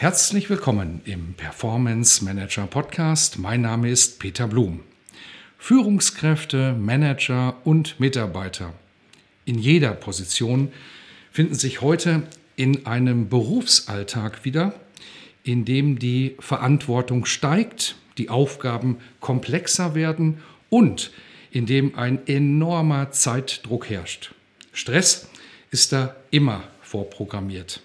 Herzlich willkommen im Performance Manager Podcast. Mein Name ist Peter Blum. Führungskräfte, Manager und Mitarbeiter in jeder Position finden sich heute in einem Berufsalltag wieder, in dem die Verantwortung steigt, die Aufgaben komplexer werden und in dem ein enormer Zeitdruck herrscht. Stress ist da immer vorprogrammiert.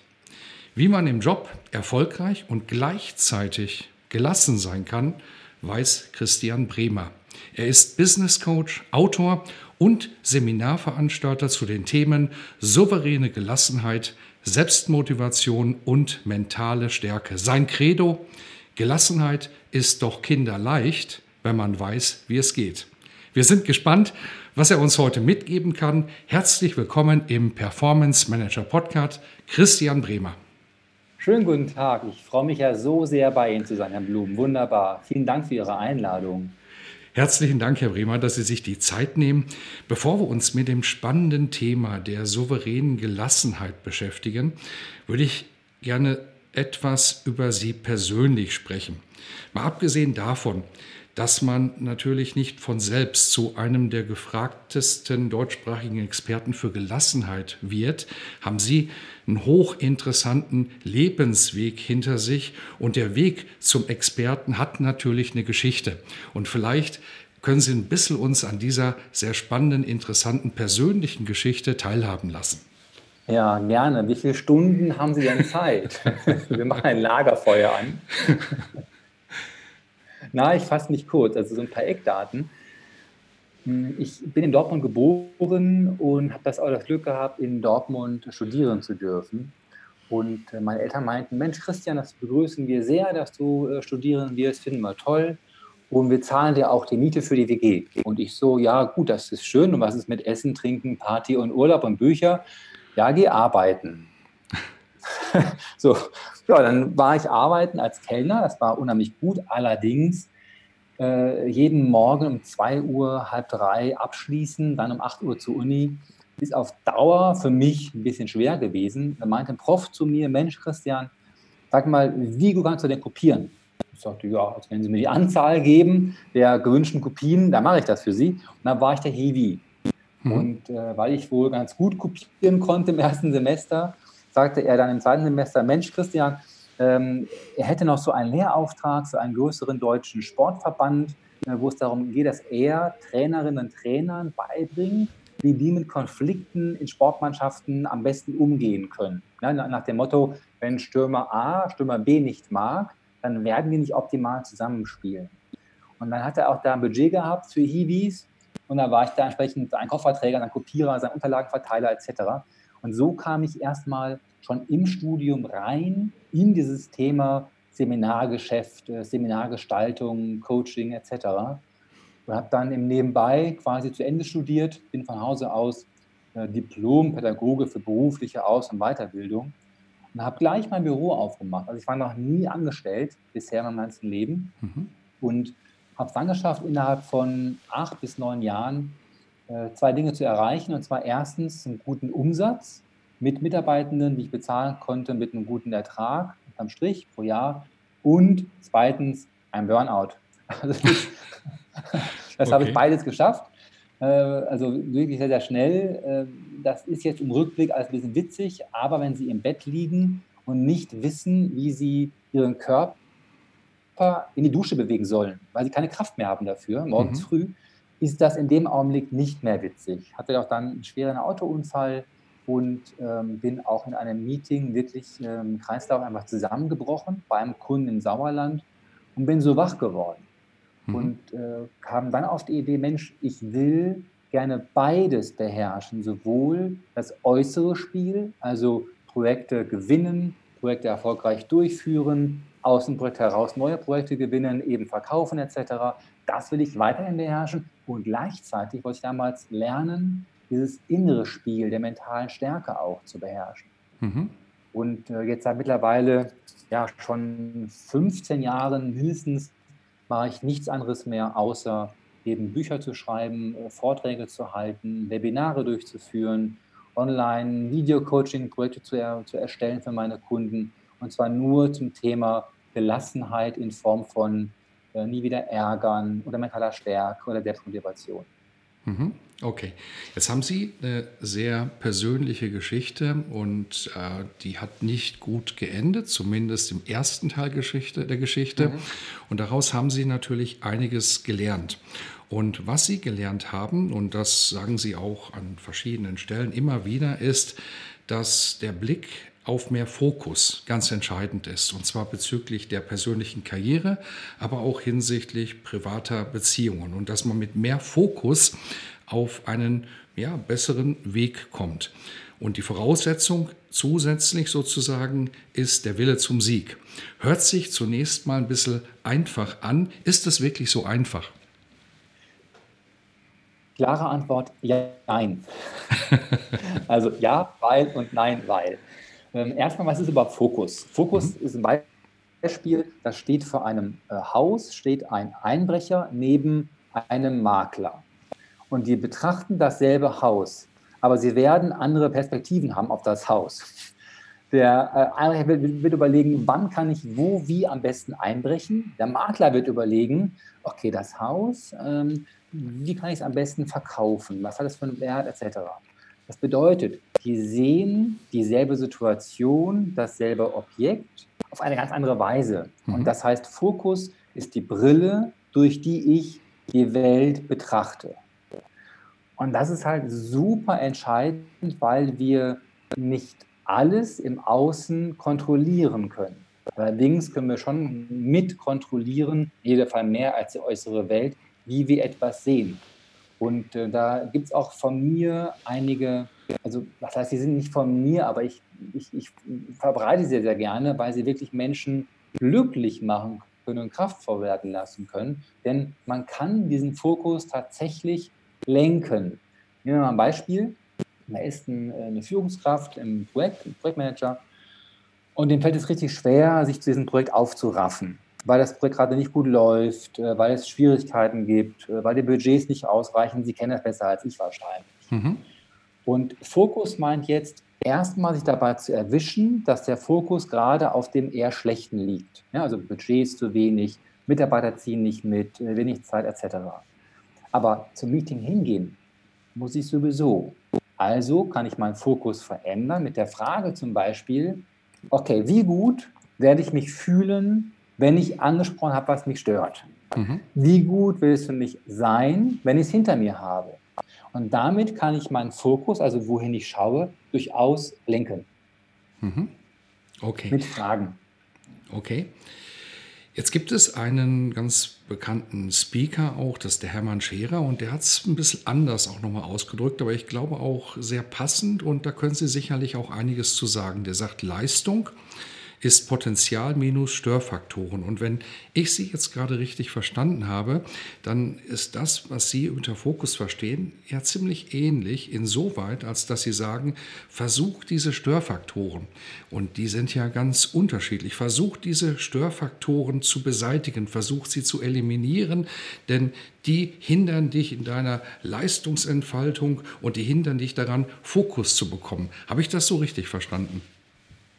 Wie man im Job erfolgreich und gleichzeitig gelassen sein kann, weiß Christian Bremer. Er ist Business Coach, Autor und Seminarveranstalter zu den Themen souveräne Gelassenheit, Selbstmotivation und mentale Stärke. Sein Credo, Gelassenheit ist doch kinderleicht, wenn man weiß, wie es geht. Wir sind gespannt, was er uns heute mitgeben kann. Herzlich willkommen im Performance Manager Podcast, Christian Bremer. Schönen guten Tag. Ich freue mich ja so sehr, bei Ihnen zu sein, Herr Blum. Wunderbar. Vielen Dank für Ihre Einladung. Herzlichen Dank, Herr Bremer, dass Sie sich die Zeit nehmen. Bevor wir uns mit dem spannenden Thema der souveränen Gelassenheit beschäftigen, würde ich gerne etwas über Sie persönlich sprechen. Mal abgesehen davon, dass man natürlich nicht von selbst zu einem der gefragtesten deutschsprachigen Experten für Gelassenheit wird, haben Sie einen hochinteressanten Lebensweg hinter sich und der Weg zum Experten hat natürlich eine Geschichte. Und vielleicht können Sie ein bisschen uns an dieser sehr spannenden, interessanten persönlichen Geschichte teilhaben lassen. Ja, gerne. Wie viele Stunden haben Sie denn Zeit? Wir machen ein Lagerfeuer an. Na, ich fasse mich kurz. Also so ein paar Eckdaten. Hm, ich bin in Dortmund geboren und habe das auch das Glück gehabt, in Dortmund studieren zu dürfen. Und äh, meine Eltern meinten, Mensch, Christian, das begrüßen wir sehr, dass du äh, studieren wirst, finden wir toll. Und wir zahlen dir auch die Miete für die WG. Und ich so, ja gut, das ist schön. Und was ist mit Essen, Trinken, Party und Urlaub und Bücher? Ja, geh arbeiten. so, ja, dann war ich arbeiten als Kellner, das war unheimlich gut. Allerdings äh, jeden Morgen um 2 Uhr, halb drei abschließen, dann um 8 Uhr zur Uni, ist auf Dauer für mich ein bisschen schwer gewesen. Da meinte ein Prof zu mir, Mensch, Christian, sag mal, wie gut kannst du denn kopieren? Ich sagte, ja, also wenn Sie mir die Anzahl geben der gewünschten Kopien, dann mache ich das für Sie. Und dann war ich der Heavy. Mhm. Und äh, weil ich wohl ganz gut kopieren konnte im ersten Semester, sagte er dann im zweiten Semester, Mensch, Christian, ähm, er hätte noch so einen Lehrauftrag für einen größeren deutschen Sportverband, äh, wo es darum geht, dass er Trainerinnen und Trainern beibringt, wie die mit Konflikten in Sportmannschaften am besten umgehen können. Ja, nach dem Motto, wenn Stürmer A Stürmer B nicht mag, dann werden die nicht optimal zusammenspielen. Und dann hat er auch da ein Budget gehabt für Hiwis und da war ich da entsprechend ein Kofferträger, ein Kopierer, sein Unterlagenverteiler etc. Und so kam ich erstmal schon im Studium rein in dieses Thema Seminargeschäft, äh, Seminargestaltung, Coaching etc. Und habe dann im Nebenbei quasi zu Ende studiert, bin von Hause aus äh, Diplom-Pädagoge für berufliche Aus- und Weiterbildung und habe gleich mein Büro aufgemacht. Also ich war noch nie angestellt bisher in meinem ganzen Leben mhm. und habe es dann geschafft, innerhalb von acht bis neun Jahren zwei Dinge zu erreichen. Und zwar erstens einen guten Umsatz mit Mitarbeitenden, die ich bezahlen konnte, mit einem guten Ertrag am Strich pro Jahr. Und zweitens ein Burnout. Also das okay. habe ich beides geschafft. Äh, also wirklich sehr, sehr schnell. Äh, das ist jetzt im Rückblick alles ein bisschen witzig, aber wenn Sie im Bett liegen und nicht wissen, wie Sie Ihren Körper in die Dusche bewegen sollen, weil Sie keine Kraft mehr haben dafür, morgens mhm. früh, ist das in dem Augenblick nicht mehr witzig. Ich hatte auch dann einen schweren Autounfall, und ähm, bin auch in einem Meeting wirklich ähm, Kreislauf einfach zusammengebrochen beim Kunden im Sauerland und bin so wach geworden. Mhm. Und äh, kam dann auf die Idee, Mensch, ich will gerne beides beherrschen, sowohl das äußere Spiel, also Projekte gewinnen, Projekte erfolgreich durchführen, aus dem Projekt heraus neue Projekte gewinnen, eben verkaufen etc. Das will ich weiterhin beherrschen und gleichzeitig wollte ich damals lernen, dieses innere Spiel der mentalen Stärke auch zu beherrschen. Mhm. Und äh, jetzt seit mittlerweile ja schon 15 Jahren mindestens mache ich nichts anderes mehr, außer eben Bücher zu schreiben, äh, Vorträge zu halten, Webinare durchzuführen, online Video-Coaching-Projekte zu, er, zu erstellen für meine Kunden. Und zwar nur zum Thema Gelassenheit in Form von äh, nie wieder ärgern oder mentaler Stärke oder Selbstmotivation. Mhm. Okay, jetzt haben Sie eine sehr persönliche Geschichte und äh, die hat nicht gut geendet, zumindest im ersten Teil Geschichte, der Geschichte. Mhm. Und daraus haben Sie natürlich einiges gelernt. Und was Sie gelernt haben, und das sagen Sie auch an verschiedenen Stellen immer wieder, ist, dass der Blick auf mehr Fokus ganz entscheidend ist. Und zwar bezüglich der persönlichen Karriere, aber auch hinsichtlich privater Beziehungen. Und dass man mit mehr Fokus auf einen ja, besseren Weg kommt. Und die Voraussetzung zusätzlich sozusagen ist der Wille zum Sieg. Hört sich zunächst mal ein bisschen einfach an. Ist es wirklich so einfach? Klare Antwort, ja, nein. also ja, weil und nein, weil. Ähm, erstmal, was ist überhaupt Fokus? Fokus mhm. ist ein Beispiel, da steht vor einem äh, Haus, steht ein Einbrecher neben einem Makler. Und die betrachten dasselbe Haus, aber sie werden andere Perspektiven haben auf das Haus. Der äh, Einbrecher wird, wird, überlegen, wann kann ich wo, wie am besten einbrechen. Der Makler wird überlegen, okay, das Haus, ähm, wie kann ich es am besten verkaufen? Was hat es für einen Wert, etc. Das bedeutet, die sehen dieselbe Situation, dasselbe Objekt auf eine ganz andere Weise. Mhm. Und das heißt, Fokus ist die Brille, durch die ich die Welt betrachte. Und das ist halt super entscheidend, weil wir nicht alles im Außen kontrollieren können. Allerdings können wir schon mit kontrollieren, in jedem Fall mehr als die äußere Welt, wie wir etwas sehen. Und äh, da gibt es auch von mir einige, also was heißt, die sind nicht von mir, aber ich, ich, ich verbreite sie sehr gerne, weil sie wirklich Menschen glücklich machen können und kraftvoll werden lassen können. Denn man kann diesen Fokus tatsächlich lenken. Nehmen wir mal ein Beispiel. Da ist ein, äh, eine Führungskraft im Projekt, ein Projektmanager, und dem fällt es richtig schwer, sich zu diesem Projekt aufzuraffen weil das Projekt gerade nicht gut läuft, äh, weil es Schwierigkeiten gibt, äh, weil die Budgets nicht ausreichen. Sie kennen das besser als ich wahrscheinlich. Mhm. Und Fokus meint jetzt erstmal sich dabei zu erwischen, dass der Fokus gerade auf dem eher Schlechten liegt. Ja, also Budgets zu wenig, Mitarbeiter ziehen nicht mit, äh, wenig Zeit etc. Aber zum Meeting hingehen muss ich sowieso. Also kann ich meinen Fokus verändern mit der Frage zum Beispiel, okay, wie gut werde ich mich fühlen, wenn ich angesprochen habe, was mich stört. Mhm. Wie gut will es für mich sein, wenn ich es hinter mir habe? Und damit kann ich meinen Fokus, also wohin ich schaue, durchaus lenken. Mhm. Okay. Mit Fragen. Okay. Jetzt gibt es einen ganz bekannten Speaker auch, das ist der Hermann Scherer, und der hat es ein bisschen anders auch nochmal ausgedrückt, aber ich glaube auch sehr passend und da können Sie sicherlich auch einiges zu sagen. Der sagt, Leistung ist Potenzial minus Störfaktoren. Und wenn ich Sie jetzt gerade richtig verstanden habe, dann ist das, was Sie unter Fokus verstehen, ja ziemlich ähnlich insoweit, als dass Sie sagen, versucht diese Störfaktoren, und die sind ja ganz unterschiedlich, versucht diese Störfaktoren zu beseitigen, versucht sie zu eliminieren, denn die hindern dich in deiner Leistungsentfaltung und die hindern dich daran, Fokus zu bekommen. Habe ich das so richtig verstanden?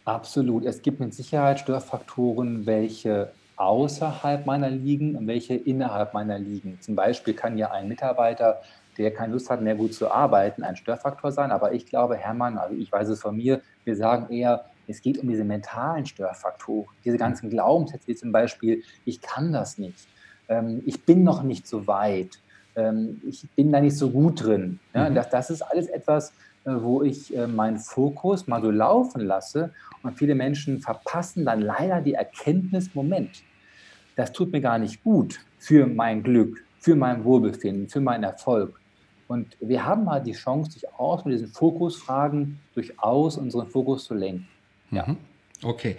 Absolut. Es gibt mit Sicherheit Störfaktoren, welche außerhalb meiner liegen und welche innerhalb meiner liegen. Zum Beispiel kann ja ein Mitarbeiter, der keine Lust hat, mehr gut zu arbeiten, ein Störfaktor sein. Aber ich glaube, Hermann, also ich weiß es von mir, wir sagen eher, es geht um diese mentalen Störfaktoren, diese ganzen Glaubenssätze, wie zum Beispiel, ich kann das nicht, ähm, ich bin noch nicht so weit, ähm, ich bin da nicht so gut drin. Mhm. das, ist alles etwas, wo ich äh, meinen Fokus mal so laufen lasse und viele Menschen verpassen dann leider die Erkenntnis, Moment, das tut mir gar nicht gut für mein Glück, für mein Wohlbefinden, für meinen Erfolg. Und wir haben halt die Chance, durchaus mit diesen Fokusfragen durchaus unseren Fokus zu lenken. Ja. Mhm. Okay.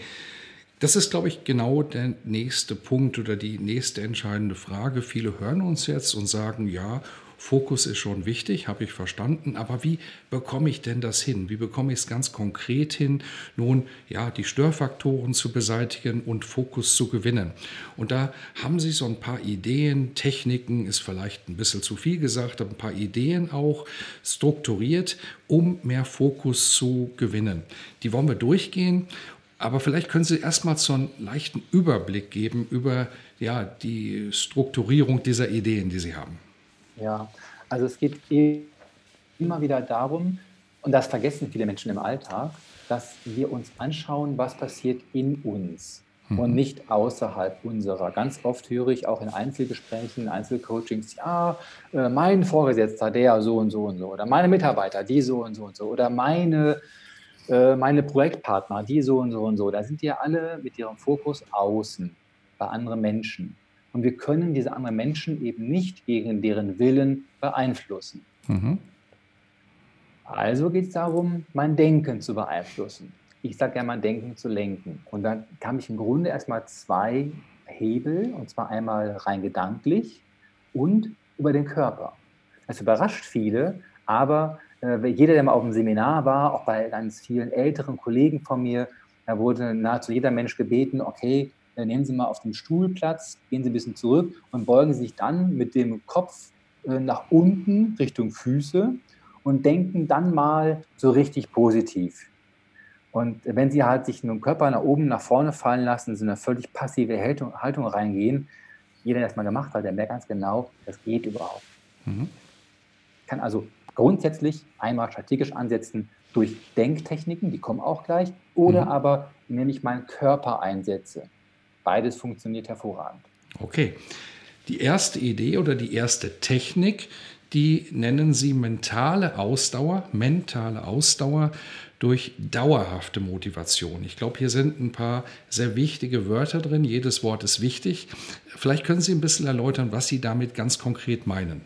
Das ist, glaube ich, genau der nächste Punkt oder die nächste entscheidende Frage. Viele hören uns jetzt und sagen, ja, Fokus ist schon wichtig, habe ich verstanden, aber wie bekomme ich denn das hin? Wie bekomme ich es ganz konkret hin, nun ja, die Störfaktoren zu beseitigen und Fokus zu gewinnen? Und da haben Sie so ein paar Ideen, Techniken, ist vielleicht ein bisschen zu viel gesagt, aber ein paar Ideen auch strukturiert, um mehr Fokus zu gewinnen. Die wollen wir durchgehen aber vielleicht können Sie erstmal so einen leichten Überblick geben über ja, die Strukturierung dieser Ideen, die Sie haben. Ja, also es geht immer wieder darum, und das vergessen viele Menschen im Alltag, dass wir uns anschauen, was passiert in uns mhm. und nicht außerhalb unserer. Ganz oft höre ich auch in Einzelgesprächen, in Einzelcoachings, ja, äh, mein Vorgesetzter, der so und so und so, oder meine Mitarbeiter, die so und so und so, oder meine, äh, meine Projektpartner, die so und so und so. Da sind die ja alle mit ihrem Fokus außen, bei anderen Menschen. Und wir können diese anderen Menschen eben nicht gegen deren Willen beeinflussen. Mhm. Also geht es darum, mein Denken zu beeinflussen. Ich sage ja, mein Denken zu lenken. Und dann kam ich im Grunde erstmal zwei Hebel, und zwar einmal rein gedanklich und über den Körper. Das überrascht viele, aber äh, jeder, der mal auf einem Seminar war, auch bei ganz vielen älteren Kollegen von mir, da wurde nahezu jeder Mensch gebeten, okay, nehmen Sie mal auf dem Stuhl Platz, gehen Sie ein bisschen zurück und beugen sich dann mit dem Kopf äh, nach unten Richtung Füße und denken dann mal so richtig positiv. Und wenn Sie halt sich dem Körper nach oben, nach vorne fallen lassen, so eine völlig passive Haltung, Haltung reingehen, jeder, der das mal gemacht hat, der merkt ganz genau, das geht überhaupt. Mhm. Kann also grundsätzlich einmal strategisch ansetzen durch Denktechniken, die kommen auch gleich, oder mhm. aber indem ich meinen Körper einsetze. Beides funktioniert hervorragend. Okay. Die erste Idee oder die erste Technik, die nennen Sie mentale Ausdauer, mentale Ausdauer durch dauerhafte Motivation. Ich glaube, hier sind ein paar sehr wichtige Wörter drin. Jedes Wort ist wichtig. Vielleicht können Sie ein bisschen erläutern, was Sie damit ganz konkret meinen.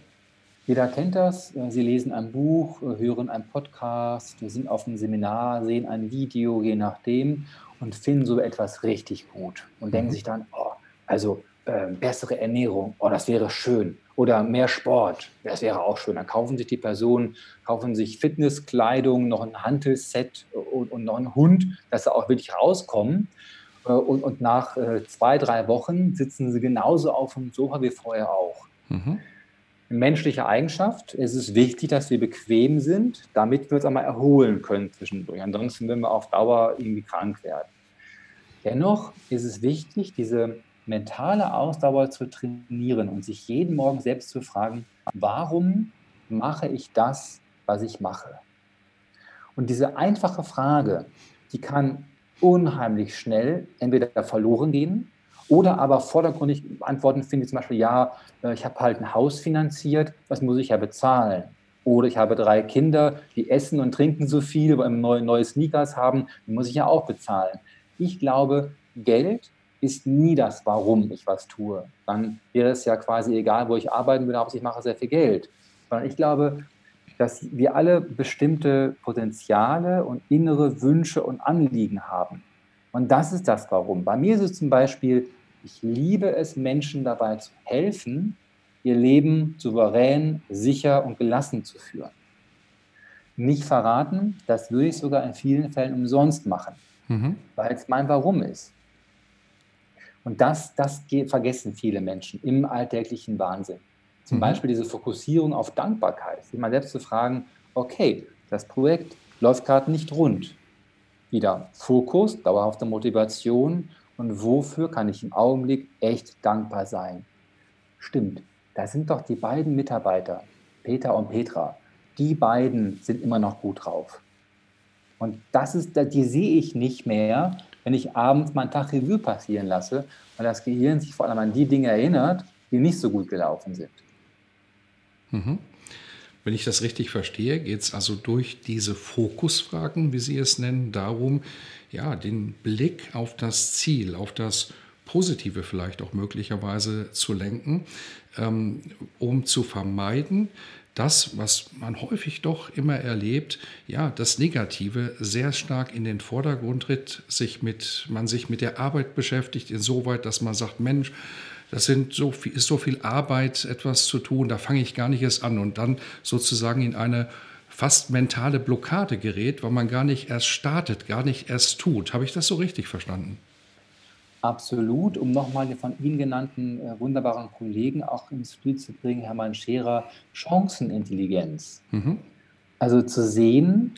Jeder kennt das. Sie lesen ein Buch, hören einen Podcast, sind auf einem Seminar, sehen ein Video, je nachdem und finden so etwas richtig gut und mhm. denken sich dann, oh, also äh, bessere Ernährung, oh, das wäre schön. Oder mehr Sport, das wäre auch schön. Dann kaufen sich die Personen, kaufen sich Fitnesskleidung, noch ein Hantelset und, und noch einen Hund, dass sie auch wirklich rauskommen. Äh, und, und nach äh, zwei, drei Wochen sitzen sie genauso auf dem Sofa wie vorher auch. Mhm menschliche Eigenschaft. Es ist wichtig, dass wir bequem sind, damit wir uns einmal erholen können zwischendurch. Ansonsten würden wir auf Dauer irgendwie krank werden. Dennoch ist es wichtig, diese mentale Ausdauer zu trainieren und sich jeden Morgen selbst zu fragen, warum mache ich das, was ich mache? Und diese einfache Frage, die kann unheimlich schnell entweder verloren gehen oder aber vordergründig Antworten finde ich zum Beispiel, ja, äh, ich habe halt ein Haus finanziert, was muss ich ja bezahlen? Oder ich habe drei Kinder, die essen und trinken so viel, weil neue, neue Sneakers haben, die muss ich ja auch bezahlen. Ich glaube, Geld ist nie das, warum ich was tue. Dann wäre es ja quasi egal, wo ich arbeiten würde, aber ich mache sehr viel Geld. Sondern ich glaube, dass wir alle bestimmte Potenziale und innere Wünsche und Anliegen haben. Und das ist das Warum. Bei mir ist es zum Beispiel, ich liebe es, Menschen dabei zu helfen, ihr Leben souverän, sicher und gelassen zu führen. Nicht verraten, das würde ich sogar in vielen Fällen umsonst machen, mhm. weil es mein Warum ist. Und das, das vergessen viele Menschen im alltäglichen Wahnsinn. Zum mhm. Beispiel diese Fokussierung auf Dankbarkeit, sich mal selbst zu fragen, okay, das Projekt läuft gerade nicht rund. Wieder Fokus, dauerhafte Motivation und wofür kann ich im Augenblick echt dankbar sein? Stimmt, da sind doch die beiden Mitarbeiter, Peter und Petra, die beiden sind immer noch gut drauf. Und das ist, die sehe ich nicht mehr, wenn ich abends meinen Tag Revue passieren lasse, weil das Gehirn sich vor allem an die Dinge erinnert, die nicht so gut gelaufen sind. Mhm. Wenn ich das richtig verstehe, geht es also durch diese Fokusfragen, wie Sie es nennen, darum, ja, den Blick auf das Ziel, auf das Positive vielleicht auch möglicherweise zu lenken, ähm, um zu vermeiden, das, was man häufig doch immer erlebt, ja, das Negative sehr stark in den Vordergrund tritt, sich mit, man sich mit der Arbeit beschäftigt, insoweit, dass man sagt, Mensch, das sind so viel, ist so viel Arbeit, etwas zu tun, da fange ich gar nicht erst an und dann sozusagen in eine fast mentale Blockade gerät, weil man gar nicht erst startet, gar nicht erst tut. Habe ich das so richtig verstanden? Absolut, um nochmal den von Ihnen genannten äh, wunderbaren Kollegen auch ins Spiel zu bringen, Hermann Scherer, Chancenintelligenz. Mhm. Also zu sehen,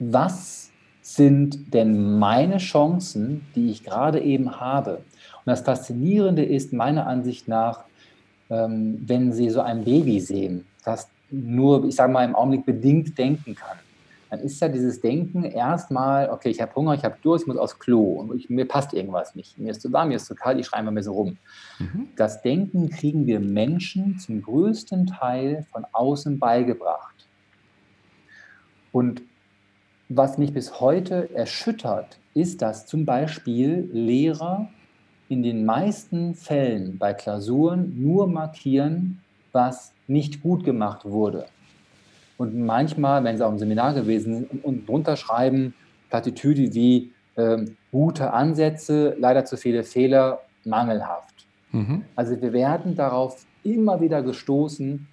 was sind denn meine Chancen, die ich gerade eben habe. Und das Faszinierende ist meiner Ansicht nach, ähm, wenn Sie so ein Baby sehen, das nur, ich sage mal, im Augenblick bedingt denken kann dann ist ja dieses Denken erstmal, okay, ich habe Hunger, ich habe Durst, ich muss aufs Klo und ich, mir passt irgendwas nicht. Mir ist zu warm, mir ist zu kalt, ich schreibe mal mir so rum. Mhm. Das Denken kriegen wir Menschen zum größten Teil von außen beigebracht. Und was mich bis heute erschüttert, ist, dass zum Beispiel Lehrer in den meisten Fällen bei Klausuren nur markieren, was nicht gut gemacht wurde. Und manchmal, wenn sie auf einem Seminar gewesen sind, und drunter schreiben Plattitüde wie äh, gute Ansätze, leider zu viele Fehler, mangelhaft. Mhm. Also wir werden darauf immer wieder gestoßen,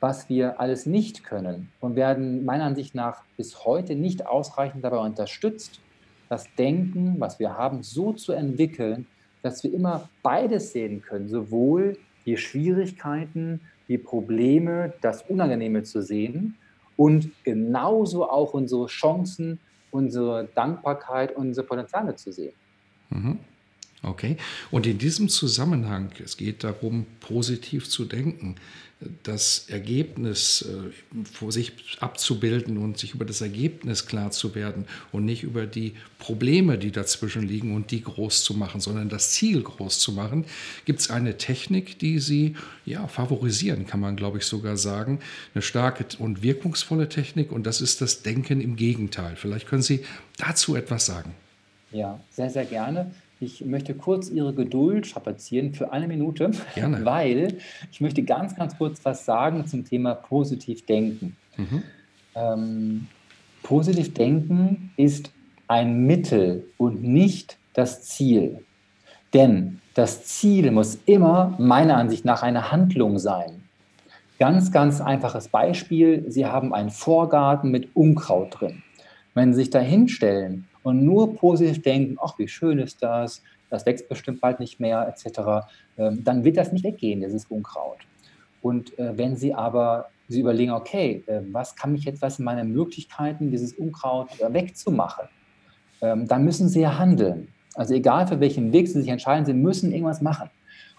was wir alles nicht können und werden meiner Ansicht nach bis heute nicht ausreichend dabei unterstützt, das Denken, was wir haben, so zu entwickeln, dass wir immer beides sehen können, sowohl die Schwierigkeiten, die Probleme, das Unangenehme zu sehen und genauso auch unsere Chancen, unsere Dankbarkeit, unsere Potenziale zu sehen. Mhm. Okay. Und in diesem Zusammenhang, es geht darum, positiv zu denken, das Ergebnis äh, vor sich abzubilden und sich über das Ergebnis klar zu werden und nicht über die Probleme, die dazwischen liegen und die groß zu machen, sondern das Ziel groß zu machen, gibt es eine Technik, die Sie ja, favorisieren, kann man glaube ich sogar sagen. Eine starke und wirkungsvolle Technik und das ist das Denken im Gegenteil. Vielleicht können Sie dazu etwas sagen. Ja, sehr, sehr gerne. Ich möchte kurz Ihre Geduld strapazieren für eine Minute, Gerne. weil ich möchte ganz, ganz kurz was sagen zum Thema positiv denken. Mhm. Ähm, positiv denken ist ein Mittel und nicht das Ziel. Denn das Ziel muss immer meiner Ansicht nach eine Handlung sein. Ganz, ganz einfaches Beispiel. Sie haben einen Vorgarten mit Unkraut drin. Wenn Sie sich da hinstellen und nur positiv denken, ach, wie schön ist das, das wächst bestimmt bald nicht mehr, etc., ähm, dann wird das nicht weggehen, dieses Unkraut. Und äh, wenn Sie aber Sie überlegen, okay, äh, was kann mich jetzt, was sind meine Möglichkeiten, dieses Unkraut äh, wegzumachen, ähm, dann müssen Sie ja handeln. Also egal für welchen Weg Sie sich entscheiden, Sie müssen irgendwas machen.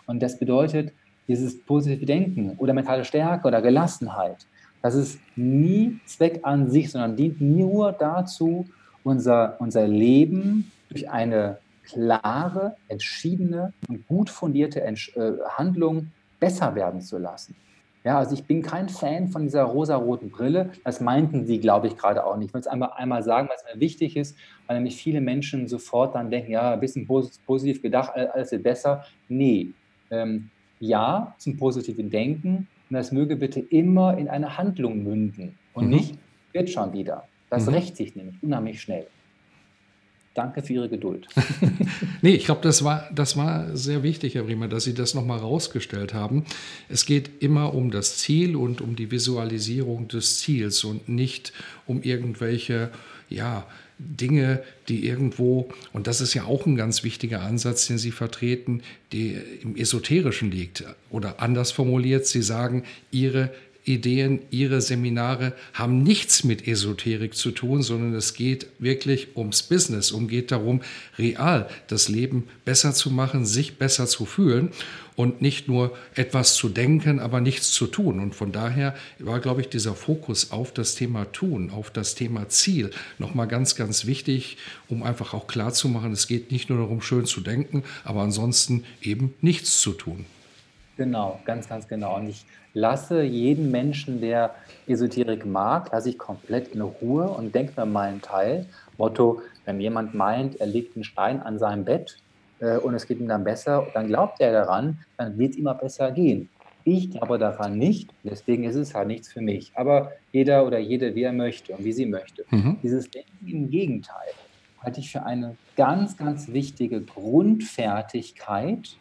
Und das bedeutet, dieses positive Denken oder mentale Stärke oder Gelassenheit, das ist nie Zweck an sich, sondern dient nur dazu, unser, unser Leben durch eine klare, entschiedene und gut fundierte Entsch äh, Handlung besser werden zu lassen. Ja, also ich bin kein Fan von dieser rosaroten Brille. Das meinten Sie, glaube ich, gerade auch nicht. Ich will es einmal, einmal sagen, was mir wichtig ist, weil nämlich viele Menschen sofort dann denken, ja, ein bisschen positiv gedacht, alles wird besser. Nee, ähm, ja zum positiven Denken und das möge bitte immer in eine Handlung münden und mhm. nicht, wird schon wieder. Das mhm. rächt sich nämlich unheimlich schnell. Danke für Ihre Geduld. nee, ich glaube, das war, das war sehr wichtig, Herr Bremer, dass Sie das nochmal rausgestellt haben. Es geht immer um das Ziel und um die Visualisierung des Ziels und nicht um irgendwelche, ja, Dinge, die irgendwo, und das ist ja auch ein ganz wichtiger Ansatz, den Sie vertreten, die im Esoterischen liegt. Oder anders formuliert, Sie sagen, Ihre Ideen, ihre Seminare haben nichts mit Esoterik zu tun, sondern es geht wirklich ums Business, um geht darum, real das Leben besser zu machen, sich besser zu fühlen und nicht nur etwas zu denken, aber nichts zu tun. Und von daher war, glaube ich, dieser Fokus auf das Thema Tun, auf das Thema Ziel nochmal ganz, ganz wichtig, um einfach auch klarzumachen, es geht nicht nur darum, schön zu denken, aber ansonsten eben nichts zu tun. Genau, ganz, ganz genau. Und ich lasse jeden Menschen, der Esoterik mag, lasse ich komplett in Ruhe und denke mir meinen Teil. Motto, wenn jemand meint, er legt einen Stein an seinem Bett äh, und es geht ihm dann besser, dann glaubt er daran, dann wird es immer besser gehen. Ich glaube daran nicht, deswegen ist es halt nichts für mich. Aber jeder oder jede, wie er möchte und wie sie möchte. Mhm. Dieses Denken im Gegenteil halte ich für eine ganz, ganz wichtige Grundfertigkeit,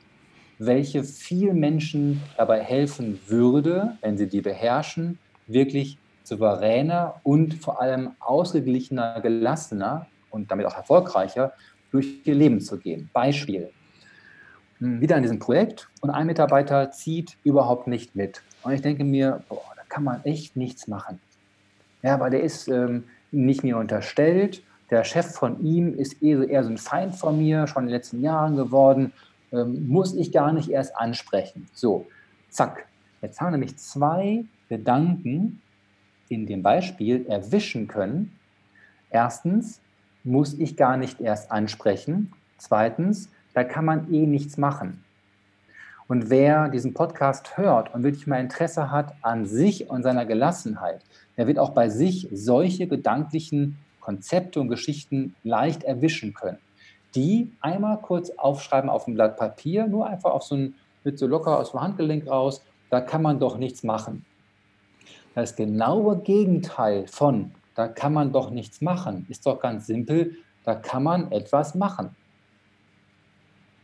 welche vielen Menschen dabei helfen würde, wenn sie die beherrschen, wirklich souveräner und vor allem ausgeglichener, gelassener und damit auch erfolgreicher durch ihr Leben zu gehen. Beispiel. Hm, wieder in diesem Projekt und ein Mitarbeiter zieht überhaupt nicht mit. Und ich denke mir, boah, da kann man echt nichts machen. Ja, weil der ist ähm, nicht mir unterstellt. Der Chef von ihm ist eher so ein Feind von mir, schon in den letzten Jahren geworden ähm, muss ich gar nicht erst ansprechen. So, zack. Jetzt haben wir nämlich zwei Gedanken in dem Beispiel erwischen können. Erstens, muss ich gar nicht erst ansprechen. Zweitens, da kann man eh nichts machen. Und wer diesen Podcast hört und wirklich mal Interesse hat an sich und seiner Gelassenheit, der wird auch bei sich solche gedanklichen Konzepte und Geschichten leicht erwischen können die einmal kurz aufschreiben auf ein Blatt Papier, nur einfach auf so ein, mit so locker aus dem Handgelenk raus, da kann man doch nichts machen. Das genaue Gegenteil von, da kann man doch nichts machen, ist doch ganz simpel, da kann man etwas machen.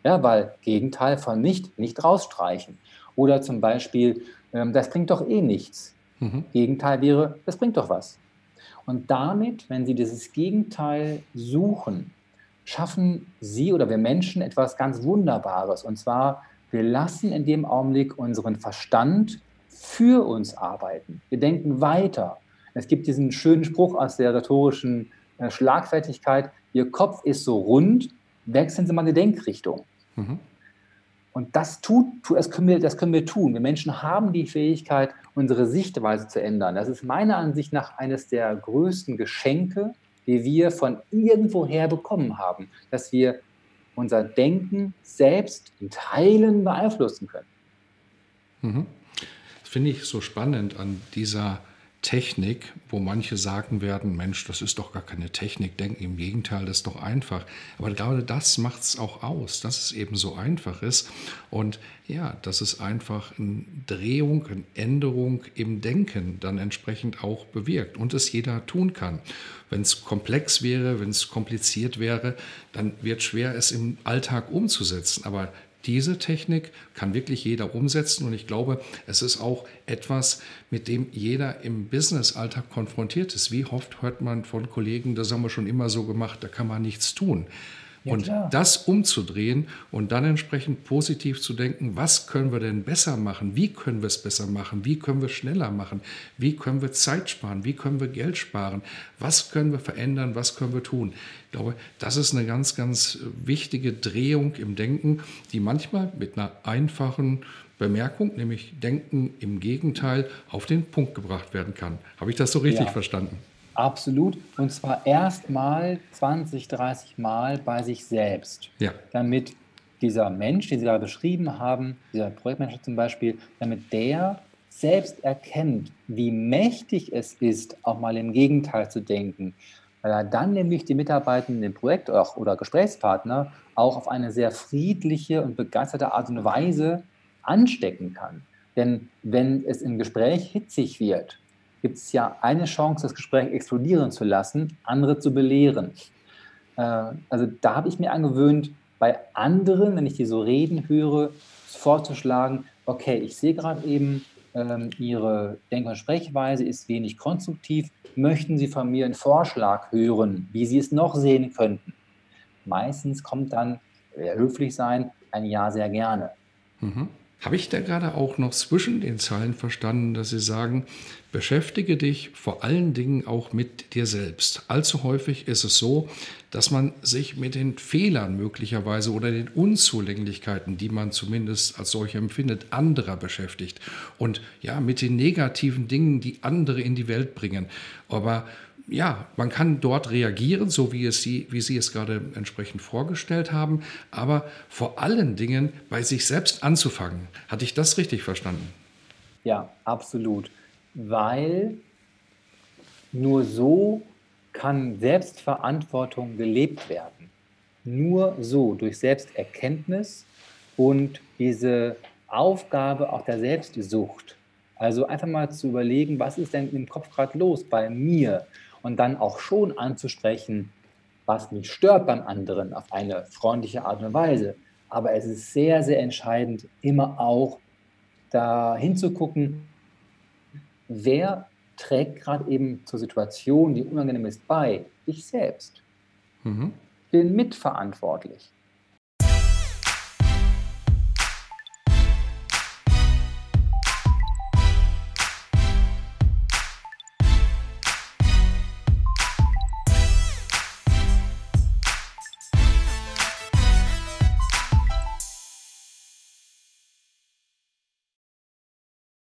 Ja, weil Gegenteil von nicht, nicht rausstreichen. Oder zum Beispiel, ähm, das bringt doch eh nichts. Mhm. Gegenteil wäre, das bringt doch was. Und damit, wenn Sie dieses Gegenteil suchen, schaffen Sie oder wir Menschen etwas ganz Wunderbares. Und zwar, wir lassen in dem Augenblick unseren Verstand für uns arbeiten. Wir denken weiter. Es gibt diesen schönen Spruch aus der rhetorischen äh, Schlagfertigkeit, Ihr Kopf ist so rund, wechseln Sie mal die Denkrichtung. Mhm. Und das, tut, das, können wir, das können wir tun. Wir Menschen haben die Fähigkeit, unsere Sichtweise zu ändern. Das ist meiner Ansicht nach eines der größten Geschenke, die wir von irgendwoher bekommen haben, dass wir unser Denken selbst in Teilen beeinflussen können. Mhm. Das finde ich so spannend an dieser Technik, wo manche sagen werden, Mensch, das ist doch gar keine Technik, denken im Gegenteil, das ist doch einfach. Aber gerade das macht es auch aus, dass es eben so einfach ist und ja, dass es einfach eine Drehung, eine Änderung im Denken dann entsprechend auch bewirkt und es jeder tun kann. Wenn es komplex wäre, wenn es kompliziert wäre, dann wird schwer, es im Alltag umzusetzen. Aber diese Technik kann wirklich jeder umsetzen und ich glaube, es ist auch etwas, mit dem jeder im Business-Alltag konfrontiert ist. Wie oft hört man von Kollegen, das haben wir schon immer so gemacht, da kann man nichts tun. Ja, und klar. das umzudrehen und dann entsprechend positiv zu denken, was können wir denn besser machen? Wie können wir es besser machen? Wie können wir es schneller machen? Wie können wir Zeit sparen? Wie können wir Geld sparen? Was können wir verändern? Was können wir tun? Ich glaube, das ist eine ganz, ganz wichtige Drehung im Denken, die manchmal mit einer einfachen Bemerkung, nämlich Denken im Gegenteil, auf den Punkt gebracht werden kann. Habe ich das so richtig ja. verstanden? Absolut. Und zwar erstmal 20, 30 Mal bei sich selbst. Ja. Damit dieser Mensch, den Sie gerade beschrieben haben, dieser Projektmanager zum Beispiel, damit der selbst erkennt, wie mächtig es ist, auch mal im Gegenteil zu denken, weil er dann nämlich die Mitarbeitenden im Projekt auch, oder Gesprächspartner auch auf eine sehr friedliche und begeisterte Art und Weise anstecken kann. Denn wenn es im Gespräch hitzig wird, gibt es ja eine Chance, das Gespräch explodieren zu lassen, andere zu belehren. Äh, also da habe ich mir angewöhnt, bei anderen, wenn ich die so reden höre, vorzuschlagen, okay, ich sehe gerade eben, ähm, Ihre Denk- und Sprechweise ist wenig konstruktiv. Möchten Sie von mir einen Vorschlag hören, wie Sie es noch sehen könnten? Meistens kommt dann, höflich sein, ein Ja sehr gerne. Mhm. Habe ich da gerade auch noch zwischen den Zeilen verstanden, dass Sie sagen, beschäftige dich vor allen Dingen auch mit dir selbst. Allzu häufig ist es so, dass man sich mit den Fehlern möglicherweise oder den Unzulänglichkeiten, die man zumindest als solche empfindet, anderer beschäftigt und ja, mit den negativen Dingen, die andere in die Welt bringen. Aber ja, man kann dort reagieren, so wie, es Sie, wie Sie es gerade entsprechend vorgestellt haben, aber vor allen Dingen bei sich selbst anzufangen. Hatte ich das richtig verstanden? Ja, absolut. Weil nur so kann Selbstverantwortung gelebt werden. Nur so, durch Selbsterkenntnis und diese Aufgabe auch der Selbstsucht. Also einfach mal zu überlegen, was ist denn im Kopf gerade los bei mir? Und dann auch schon anzusprechen, was mich stört beim anderen auf eine freundliche Art und Weise. Aber es ist sehr, sehr entscheidend, immer auch da hinzugucken, wer trägt gerade eben zur Situation, die unangenehm ist, bei? Ich selbst. Mhm. Bin mitverantwortlich.